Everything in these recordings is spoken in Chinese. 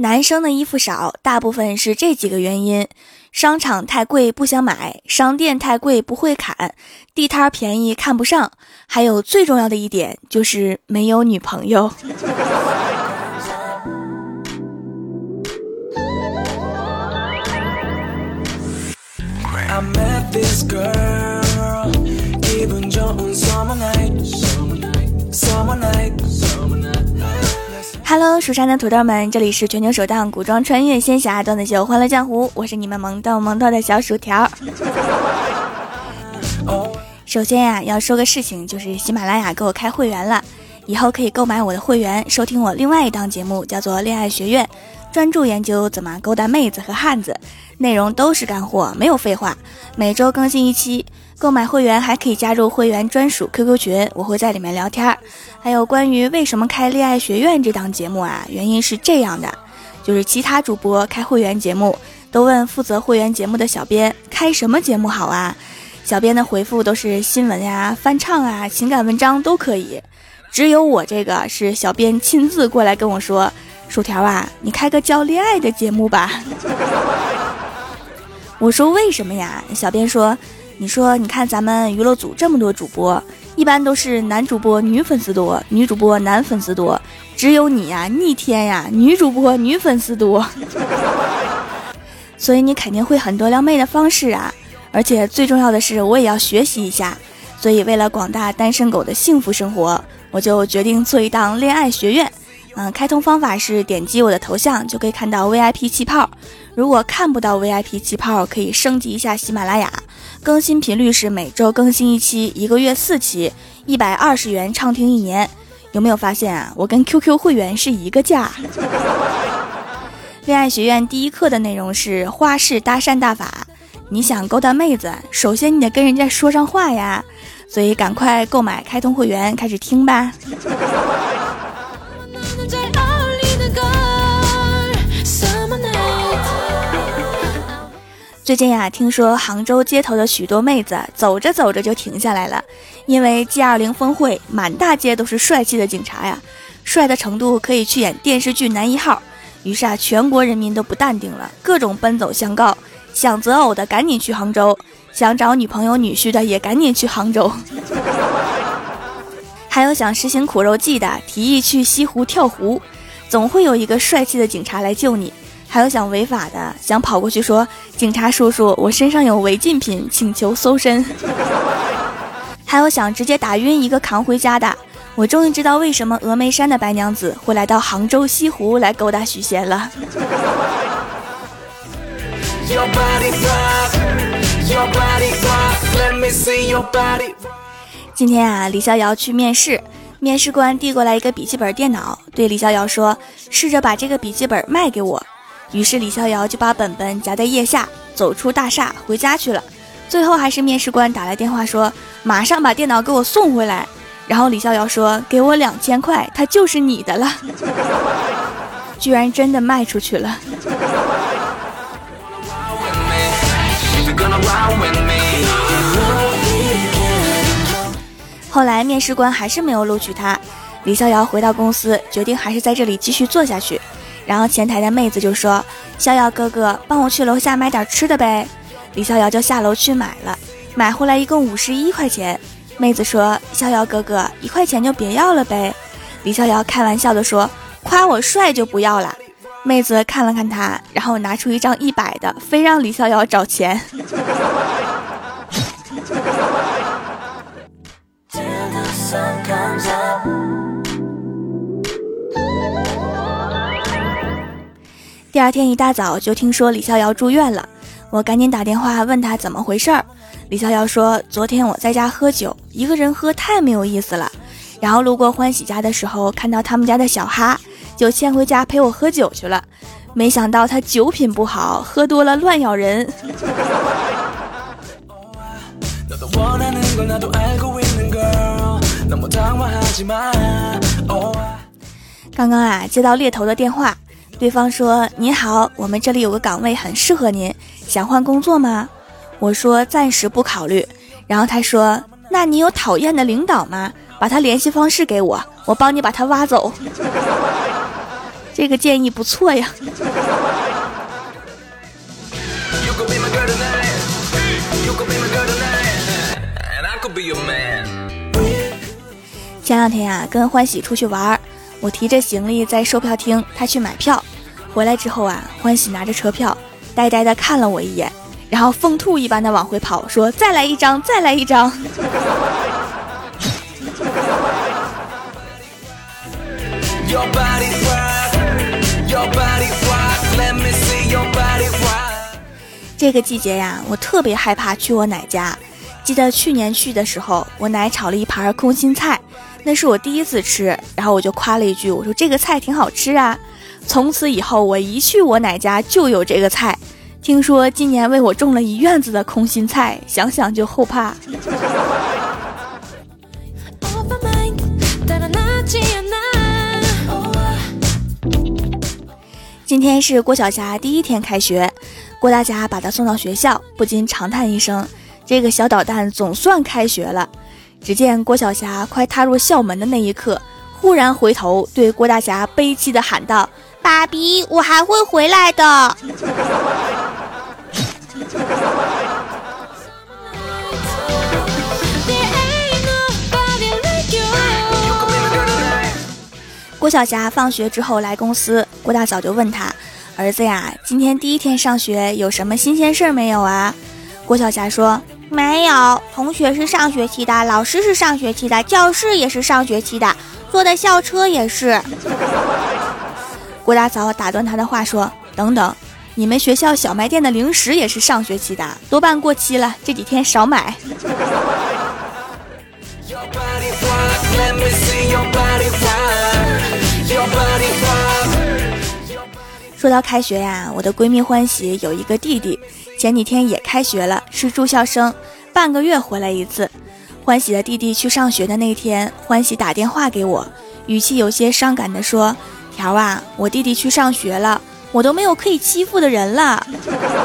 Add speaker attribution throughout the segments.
Speaker 1: 男生的衣服少，大部分是这几个原因：商场太贵不想买，商店太贵不会砍，地摊便宜看不上，还有最重要的一点就是没有女朋友。Hello，蜀山的土豆们，这里是全球首档古装穿越仙侠段子秀《欢乐江湖》，我是你们萌逗萌逗的小薯条。首先呀，要说个事情，就是喜马拉雅给我开会员了，以后可以购买我的会员，收听我另外一档节目，叫做《恋爱学院》，专注研究怎么勾搭妹子和汉子，内容都是干货，没有废话，每周更新一期。购买会员还可以加入会员专属 QQ 群，我会在里面聊天。还有关于为什么开恋爱学院这档节目啊，原因是这样的，就是其他主播开会员节目都问负责会员节目的小编开什么节目好啊，小编的回复都是新闻呀、翻唱啊、情感文章都可以，只有我这个是小编亲自过来跟我说，薯条啊，你开个教恋爱的节目吧。我说为什么呀？小编说。你说，你看咱们娱乐组这么多主播，一般都是男主播女粉丝多，女主播男粉丝多，只有你呀逆天呀，女主播女粉丝多，所以你肯定会很多撩妹的方式啊！而且最重要的是，我也要学习一下。所以为了广大单身狗的幸福生活，我就决定做一档恋爱学院。嗯，开通方法是点击我的头像就可以看到 VIP 气泡。如果看不到 VIP 气泡，可以升级一下喜马拉雅。更新频率是每周更新一期，一个月四期，一百二十元畅听一年。有没有发现啊？我跟 QQ 会员是一个价。恋爱学院第一课的内容是花式搭讪大法。你想勾搭妹子，首先你得跟人家说上话呀。所以赶快购买开通会员，开始听吧。最近呀，听说杭州街头的许多妹子走着走着就停下来了，因为 G20 峰会满大街都是帅气的警察呀，帅的程度可以去演电视剧男一号。于是啊，全国人民都不淡定了，各种奔走相告，想择偶的赶紧去杭州，想找女朋友女婿的也赶紧去杭州，还有想实行苦肉计的提议去西湖跳湖，总会有一个帅气的警察来救你。还有想违法的，想跑过去说：“警察叔叔，我身上有违禁品，请求搜身。”还有想直接打晕一个扛回家的。我终于知道为什么峨眉山的白娘子会来到杭州西湖来勾搭许仙了。今天啊，李逍遥去面试，面试官递过来一个笔记本电脑，对李逍遥说：“试着把这个笔记本卖给我。”于是李逍遥就把本本夹在腋下，走出大厦回家去了。最后还是面试官打来电话说：“马上把电脑给我送回来。”然后李逍遥说：“给我两千块，它就是你的了。”居然真的卖出去了。后来面试官还是没有录取他，李逍遥回到公司，决定还是在这里继续做下去。然后前台的妹子就说：“逍遥哥哥，帮我去楼下买点吃的呗。”李逍遥就下楼去买了，买回来一共五十一块钱。妹子说：“逍遥哥哥，一块钱就别要了呗。”李逍遥开玩笑的说：“夸我帅就不要了。”妹子看了看他，然后拿出一张一百的，非让李逍遥找钱。第二天一大早就听说李逍遥住院了，我赶紧打电话问他怎么回事儿。李逍遥说：“昨天我在家喝酒，一个人喝太没有意思了。然后路过欢喜家的时候，看到他们家的小哈，就牵回家陪我喝酒去了。没想到他酒品不好，喝多了乱咬人。”刚刚啊，接到猎头的电话。对方说：“你好，我们这里有个岗位很适合您，想换工作吗？”我说：“暂时不考虑。”然后他说：“那你有讨厌的领导吗？把他联系方式给我，我帮你把他挖走。”这个建议不错呀。前两天呀，跟欢喜出去玩，我提着行李在售票厅，他去买票。回来之后啊，欢喜拿着车票，呆呆的看了我一眼，然后疯兔一般的往回跑，说：“再来一张，再来一张。”这个季节呀，我特别害怕去我奶家。记得去年去的时候，我奶炒了一盘空心菜，那是我第一次吃，然后我就夸了一句，我说这个菜挺好吃啊。从此以后，我一去我奶家就有这个菜。听说今年为我种了一院子的空心菜，想想就后怕。今天是郭晓霞第一天开学，郭大侠把她送到学校，不禁长叹一声：“这个小捣蛋总算开学了。”只见郭晓霞快踏入校门的那一刻，忽然回头对郭大侠悲戚的喊道：“爸比，我还会回来的。”郭晓霞放学之后来公司，郭大嫂就问他：“儿子呀，今天第一天上学，有什么新鲜事儿没有啊？”郭晓霞说：“没有，同学是上学期的，老师是上学期的，教室也是上学期的，坐的校车也是。”郭大嫂打断他的话说：“等等，你们学校小卖店的零食也是上学期的，多半过期了，这几天少买。”说到开学呀，我的闺蜜欢喜有一个弟弟，前几天也开学了，是住校生，半个月回来一次。欢喜的弟弟去上学的那天，欢喜打电话给我，语气有些伤感的说：“条啊，我弟弟去上学了，我都没有可以欺负的人了。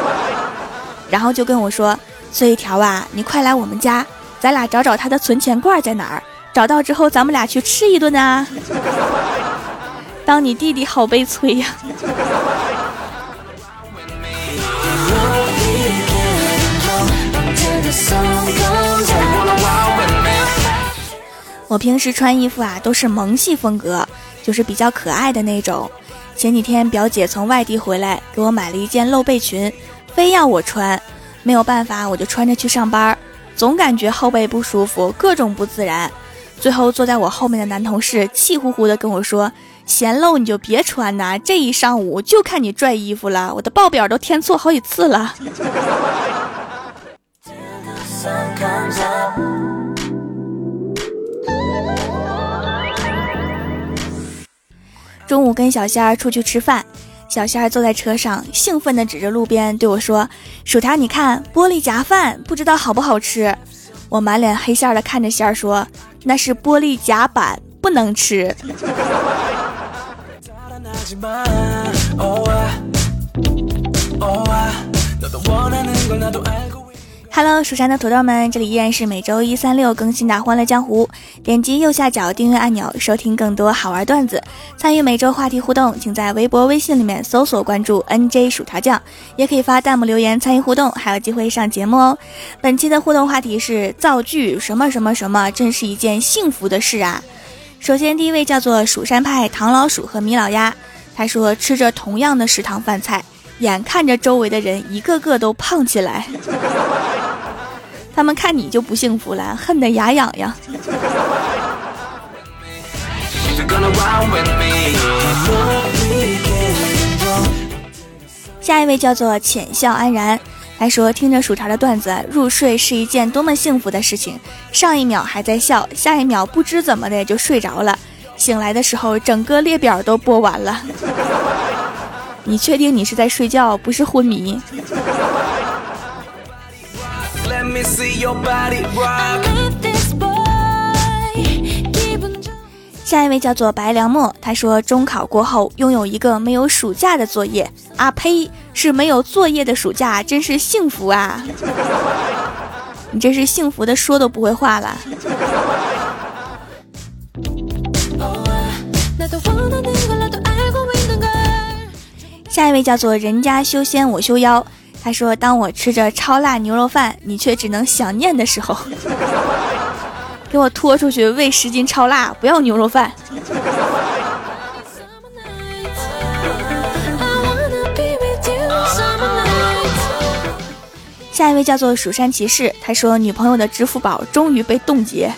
Speaker 1: ”然后就跟我说：“所以条啊，你快来我们家，咱俩找找他的存钱罐在哪儿，找到之后咱们俩去吃一顿啊。”当你弟弟好悲催呀！我平时穿衣服啊都是萌系风格，就是比较可爱的那种。前几天表姐从外地回来，给我买了一件露背裙，非要我穿，没有办法，我就穿着去上班，总感觉后背不舒服，各种不自然。最后坐在我后面的男同事气呼呼的跟我说。嫌露你就别穿呐！这一上午就看你拽衣服了，我的报表都填错好几次了。中午跟小仙儿出去吃饭，小仙儿坐在车上，兴奋地指着路边对我说：“薯条，你看玻璃夹饭，不知道好不好吃？”我满脸黑线的看着仙儿说：“那是玻璃夹板，不能吃。” Hello，蜀山的土豆们，这里依然是每周一、三、六更新的《欢乐江湖》。点击右下角订阅按钮，收听更多好玩段子，参与每周话题互动，请在微博、微信里面搜索关注 NJ 薯条酱，也可以发弹幕留言参与互动，还有机会上节目哦。本期的互动话题是造句什么什么什么，真是一件幸福的事啊！首先，第一位叫做蜀山派唐老鼠和米老鸭。他说：“吃着同样的食堂饭菜，眼看着周围的人一个个都胖起来，他们看你就不幸福了，恨得牙痒痒。”下一位叫做浅笑安然，他说：“听着薯条的段子入睡是一件多么幸福的事情，上一秒还在笑，下一秒不知怎么的就睡着了。”醒来的时候，整个列表都播完了。你确定你是在睡觉，不是昏迷？下一位叫做白良墨，他说中考过后拥有一个没有暑假的作业。啊呸，是没有作业的暑假，真是幸福啊！你真是幸福的说都不会话了。下一位叫做人家修仙我修妖，他说：“当我吃着超辣牛肉饭，你却只能想念的时候，给我拖出去喂十斤超辣，不要牛肉饭。”下一位叫做蜀山骑士，他说：“女朋友的支付宝终于被冻结，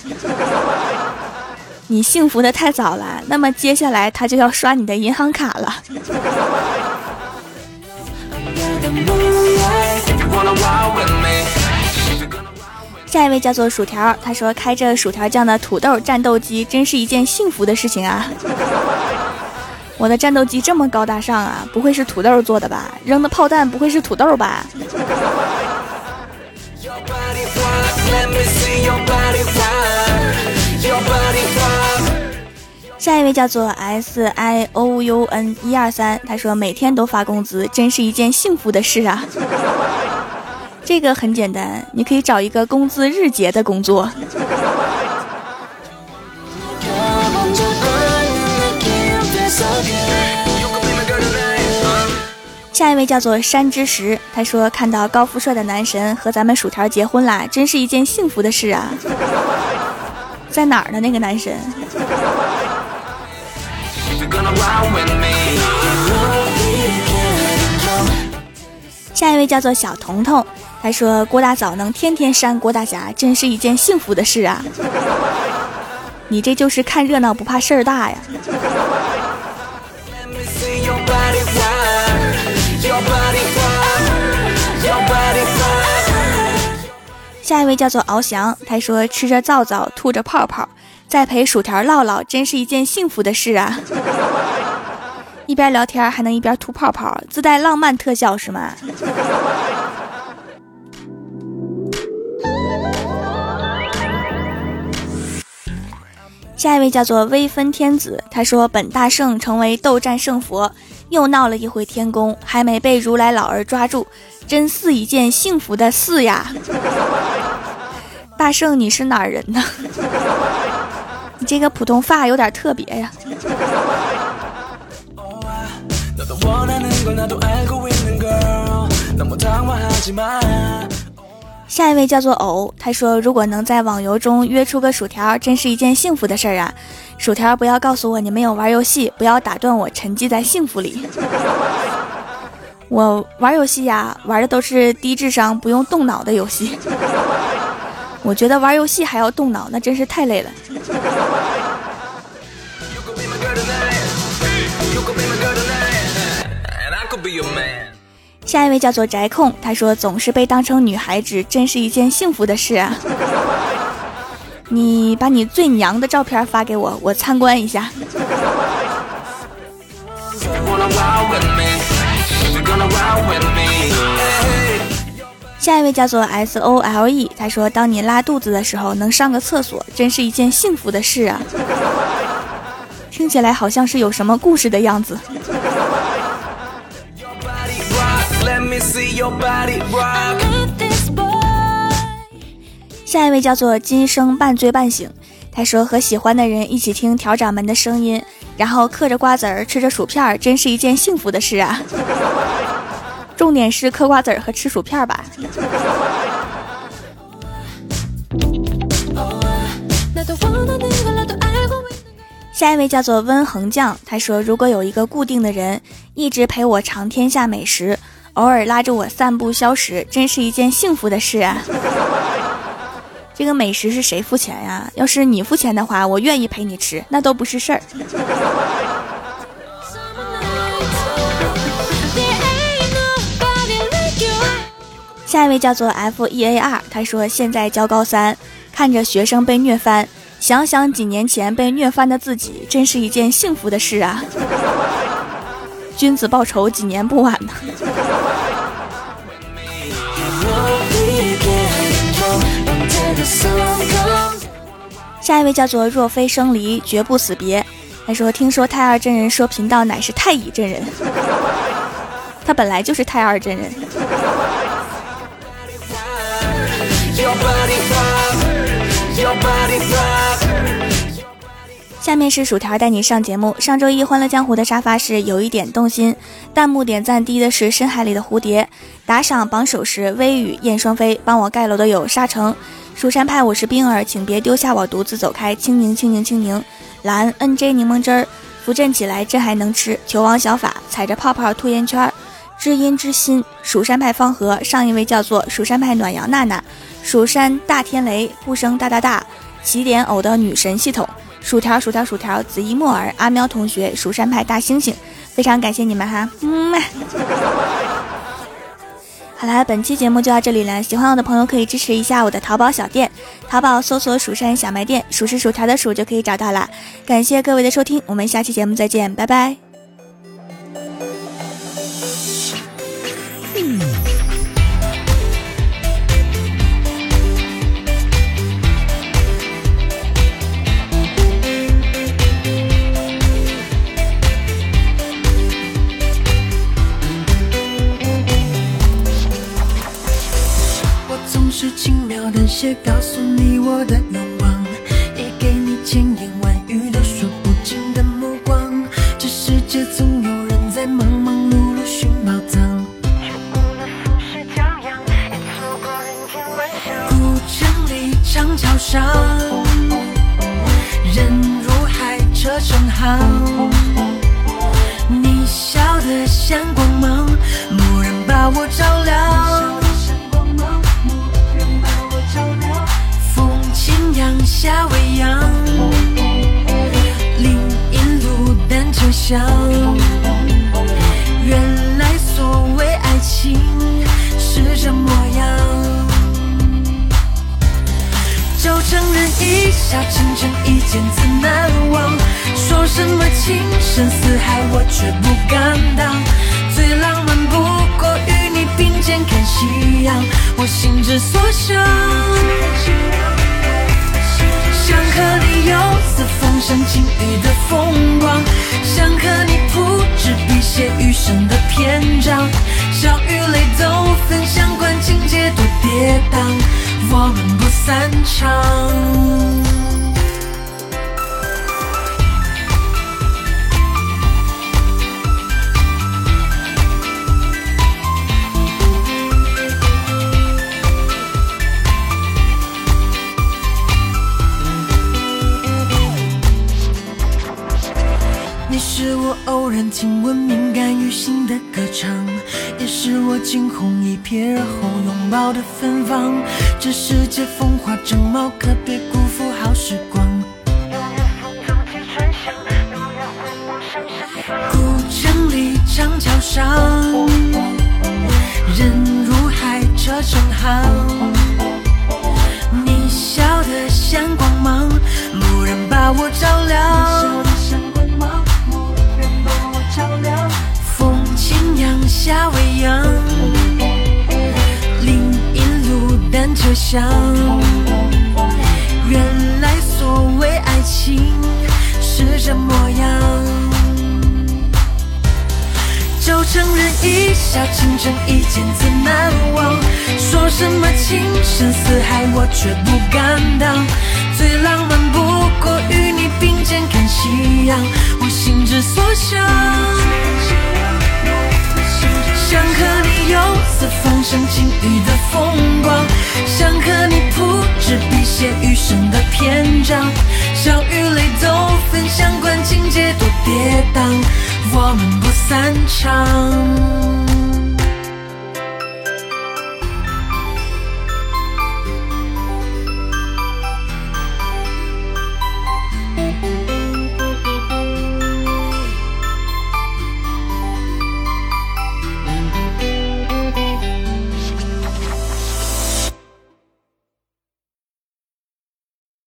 Speaker 1: 你幸福的太早了，那么接下来他就要刷你的银行卡了。”下一位叫做薯条，他说：“开着薯条酱的土豆战斗机，真是一件幸福的事情啊！我的战斗机这么高大上啊，不会是土豆做的吧？扔的炮弹不会是土豆吧？”下一位叫做 S I O U N 一二三，他说每天都发工资，真是一件幸福的事啊。这个很简单，你可以找一个工资日结的工作。下一位叫做山之石，他说看到高富帅的男神和咱们薯条结婚啦，真是一件幸福的事啊。在哪儿呢？那个男神？下一位叫做小彤彤。他说郭大嫂能天天扇郭大侠，真是一件幸福的事啊！你这就是看热闹不怕事儿大呀。下一位叫做翱翔，他说吃着皂皂，吐着泡泡，再陪薯条唠唠，真是一件幸福的事啊！一边聊天还能一边吐泡泡，自带浪漫特效是吗？下一位叫做微分天子，他说：“本大圣成为斗战胜佛，又闹了一回天宫，还没被如来老儿抓住，真是一件幸福的事呀！”大圣，你是哪儿人呢？你这个普通话有点特别呀。下一位叫做偶，他说：“如果能在网游中约出个薯条，真是一件幸福的事儿啊！薯条，不要告诉我你没有玩游戏，不要打断我沉寂在幸福里。我玩游戏呀，玩的都是低智商、不用动脑的游戏。我觉得玩游戏还要动脑，那真是太累了。”下一位叫做宅控，他说总是被当成女孩子，真是一件幸福的事啊！你把你最娘的照片发给我，我参观一下。下一位叫做 S O L E，他说当你拉肚子的时候能上个厕所，真是一件幸福的事啊！听起来好像是有什么故事的样子。下一位叫做今生半醉半醒，他说和喜欢的人一起听调掌门的声音，然后嗑着瓜子儿吃着薯片儿，真是一件幸福的事啊！重点是嗑瓜子儿和吃薯片吧。下一位叫做温恒将，他说如果有一个固定的人一直陪我尝天下美食。偶尔拉着我散步消食，真是一件幸福的事啊！这个美食是谁付钱呀？要是你付钱的话，我愿意陪你吃，那都不是事儿。下一位叫做 F E A R，他说现在教高三，看着学生被虐翻，想想几年前被虐翻的自己，真是一件幸福的事啊！君子报仇，几年不晚呢。下一位叫做若非生离，绝不死别。他说：“听说太二真人说贫道乃是太乙真人，他本来就是太二真人。”下面是薯条带你上节目。上周一欢乐江湖的沙发是有一点动心，弹幕点赞低的是深海里的蝴蝶，打赏榜首是微雨燕双飞，帮我盖楼的有沙城。蜀山派我是冰儿，请别丢下我独自走开。青柠青柠青柠，蓝 NJ 柠檬汁儿，扶正起来朕还能吃。球王小法踩着泡泡吐烟圈儿，知音之心。蜀山派方和上一位叫做蜀山派暖阳娜娜，蜀山大天雷不生大大大，起点偶的女神系统。薯条薯条薯条，紫衣木耳阿喵同学，蜀山派大猩猩，非常感谢你们哈，嗯。好啦，本期节目就到这里了。喜欢我的朋友可以支持一下我的淘宝小店，淘宝搜索“蜀山小卖店”，数是薯条的数就可以找到啦。感谢各位的收听，我们下期节目再见，拜拜。
Speaker 2: 上，人如海，车成行。你笑得像光芒，蓦然把我照亮。风轻扬夏未央，林荫路单车响。原来所谓爱情承认一笑倾城，一见自难忘。说什么情深似海，我却不敢当。最浪漫不过与你并肩看夕阳，我心之所向。想和你游四方，赏晴雨的风光，想和你铺纸笔写余生的篇章，笑与泪都分享，管情节多跌宕，我们不散场。偶然听闻敏感于心的歌唱，也是我惊鸿一瞥而后拥抱的芬芳。这世界风华正茂，可别辜负好时光。古城里长桥上，人如海，车成行。你笑得像光芒，蓦然把我照亮。单车厢。原来所谓爱情是这模样。就承认一笑倾城，一见自难忘。说什么情深似海，我却不敢当。最浪漫不过与你并肩看夕阳，我心之所向。想和你游笑与泪都分享，管情节多跌宕，我们不散场。